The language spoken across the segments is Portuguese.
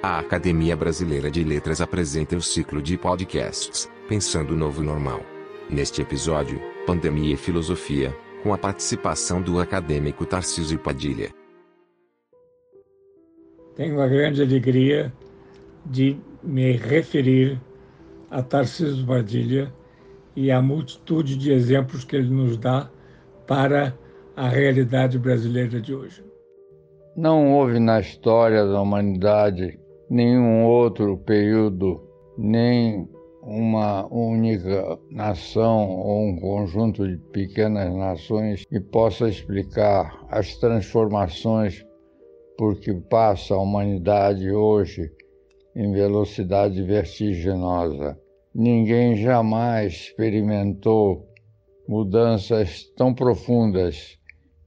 A Academia Brasileira de Letras apresenta o ciclo de podcasts Pensando o Novo Normal. Neste episódio, Pandemia e Filosofia, com a participação do acadêmico Tarcísio Padilha. Tenho a grande alegria de me referir a Tarcísio Padilha e à multitude de exemplos que ele nos dá para a realidade brasileira de hoje. Não houve na história da humanidade nenhum outro período, nem uma única nação ou um conjunto de pequenas nações que possa explicar as transformações por que passa a humanidade hoje em velocidade vertiginosa. Ninguém jamais experimentou mudanças tão profundas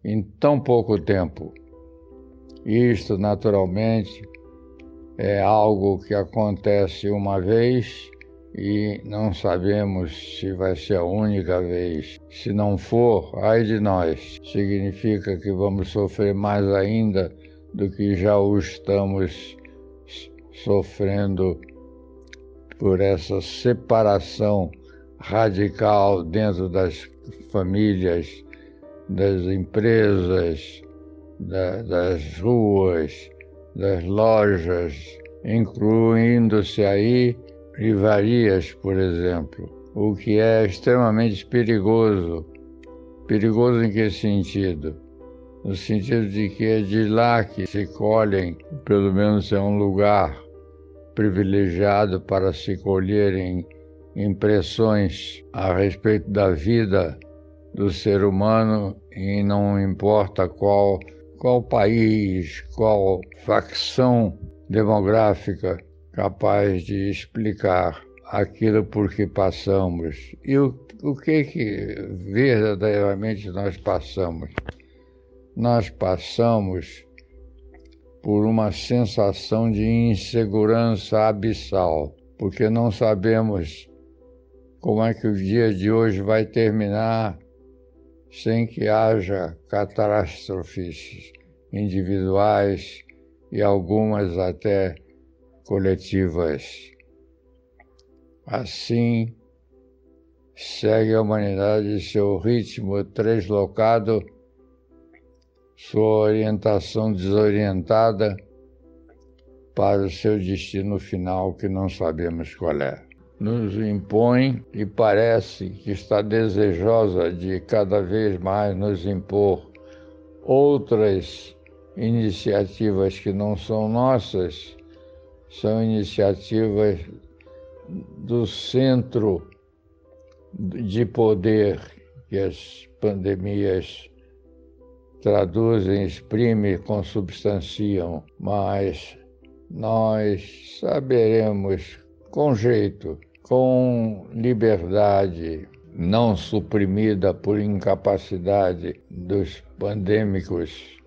em tão pouco tempo. Isto, naturalmente, é algo que acontece uma vez e não sabemos se vai ser a única vez. Se não for, ai de nós. Significa que vamos sofrer mais ainda do que já o estamos sofrendo por essa separação radical dentro das famílias, das empresas, da, das ruas, das lojas, incluindo-se aí livrarias, por exemplo, o que é extremamente perigoso. Perigoso em que sentido? No sentido de que é de lá que se colhem, pelo menos é um lugar privilegiado para se colherem impressões a respeito da vida do ser humano e não importa qual qual país, qual facção demográfica capaz de explicar aquilo por que passamos e o, o que, que verdadeiramente nós passamos. Nós passamos por uma sensação de insegurança abissal, porque não sabemos como é que o dia de hoje vai terminar sem que haja catástrofes individuais e algumas até coletivas. Assim, segue a humanidade seu ritmo translocado, sua orientação desorientada para o seu destino final que não sabemos qual é nos impõe e parece que está desejosa de cada vez mais nos impor outras iniciativas que não são nossas, são iniciativas do centro de poder que as pandemias traduzem, exprimem, consubstanciam, mas nós saberemos com jeito com liberdade não suprimida por incapacidade dos pandêmicos.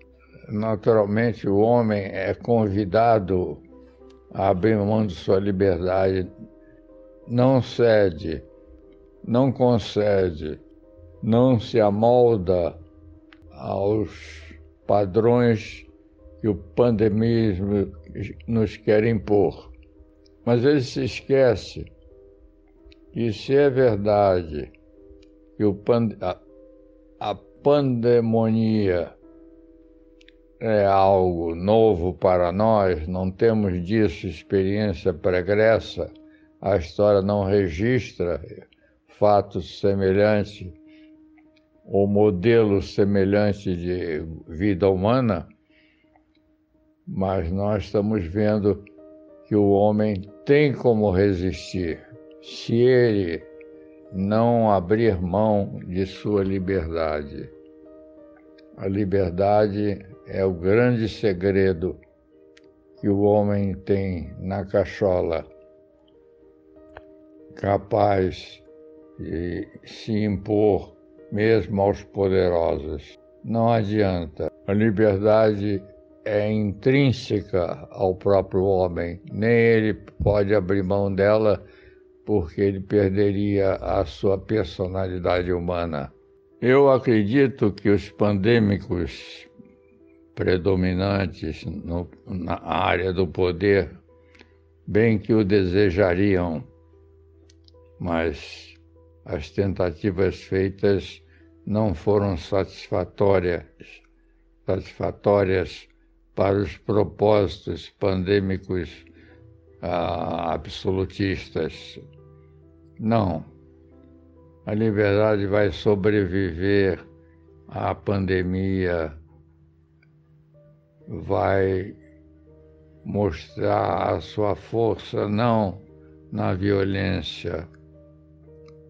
Naturalmente, o homem é convidado a abrir mão de sua liberdade, não cede, não concede, não se amolda aos padrões que o pandemismo nos quer impor. Mas ele se esquece e se é verdade. Que pand a, a pandemonia é algo novo para nós, não temos disso experiência pregressa, a história não registra fatos semelhantes ou modelos semelhantes de vida humana, mas nós estamos vendo que o homem tem como resistir se ele não abrir mão de sua liberdade. A liberdade é o grande segredo que o homem tem na cachola, capaz de se impor mesmo aos poderosos. Não adianta. A liberdade é intrínseca ao próprio homem, nem ele pode abrir mão dela porque ele perderia a sua personalidade humana. Eu acredito que os pandêmicos predominantes no, na área do poder bem que o desejariam, mas as tentativas feitas não foram satisfatórias, satisfatórias para os propósitos pandêmicos ah, absolutistas. Não. A liberdade vai sobreviver à pandemia, vai mostrar a sua força não na violência,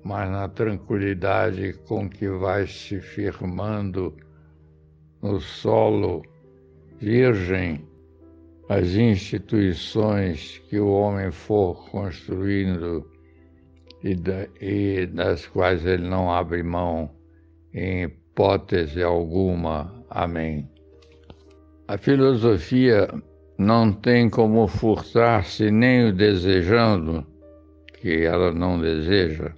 mas na tranquilidade com que vai se firmando no solo virgem as instituições que o homem for construindo e, da, e das quais ele não abre mão em hipótese alguma. Amém. A filosofia não tem como furtar-se nem o desejando, que ela não deseja,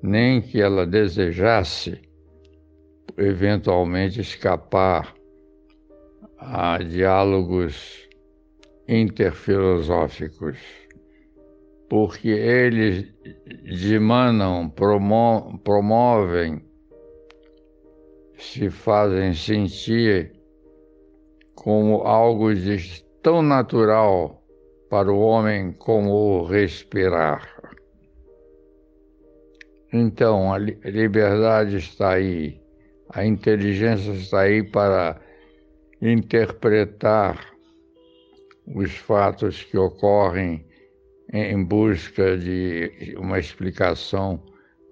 nem que ela desejasse eventualmente escapar a diálogos interfilosóficos, porque eles dimanam, promo promovem, se fazem sentir como algo de tão natural para o homem como respirar. Então, a liberdade está aí, a inteligência está aí para interpretar os fatos que ocorrem em busca de uma explicação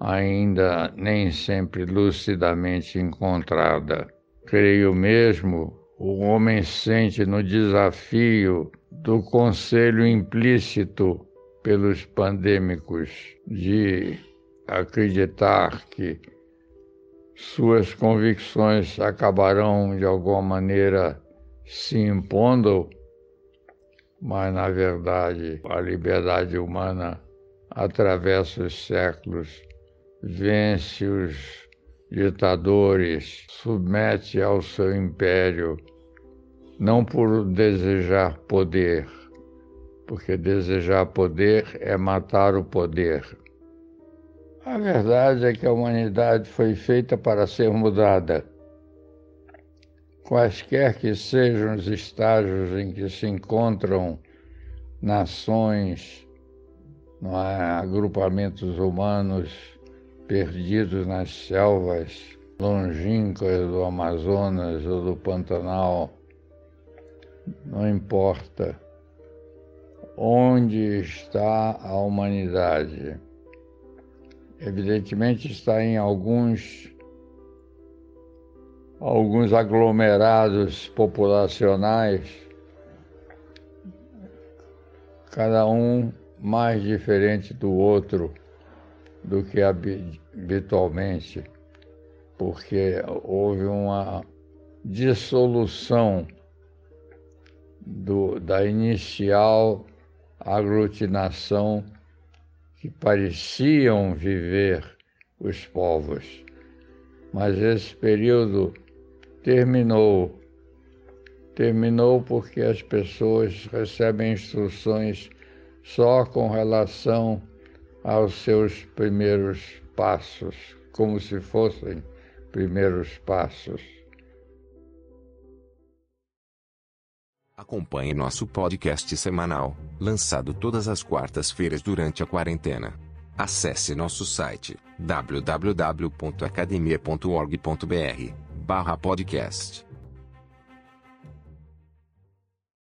ainda nem sempre lucidamente encontrada. Creio mesmo o homem sente no desafio do conselho implícito pelos pandêmicos de acreditar que suas convicções acabarão de alguma maneira se impondo, mas na verdade a liberdade humana atravessa os séculos, vence os ditadores, submete ao seu império, não por desejar poder, porque desejar poder é matar o poder. A verdade é que a humanidade foi feita para ser mudada. Quaisquer que sejam os estágios em que se encontram nações, é, agrupamentos humanos, perdidos nas selvas longínquas do Amazonas ou do Pantanal, não importa onde está a humanidade. Evidentemente está em alguns alguns aglomerados populacionais, cada um mais diferente do outro do que habitualmente, porque houve uma dissolução do, da inicial aglutinação que pareciam viver os povos. Mas esse período terminou. Terminou porque as pessoas recebem instruções só com relação aos seus primeiros passos, como se fossem primeiros passos. Acompanhe nosso podcast semanal, lançado todas as quartas-feiras durante a quarentena. Acesse nosso site www.academia.org.br/podcast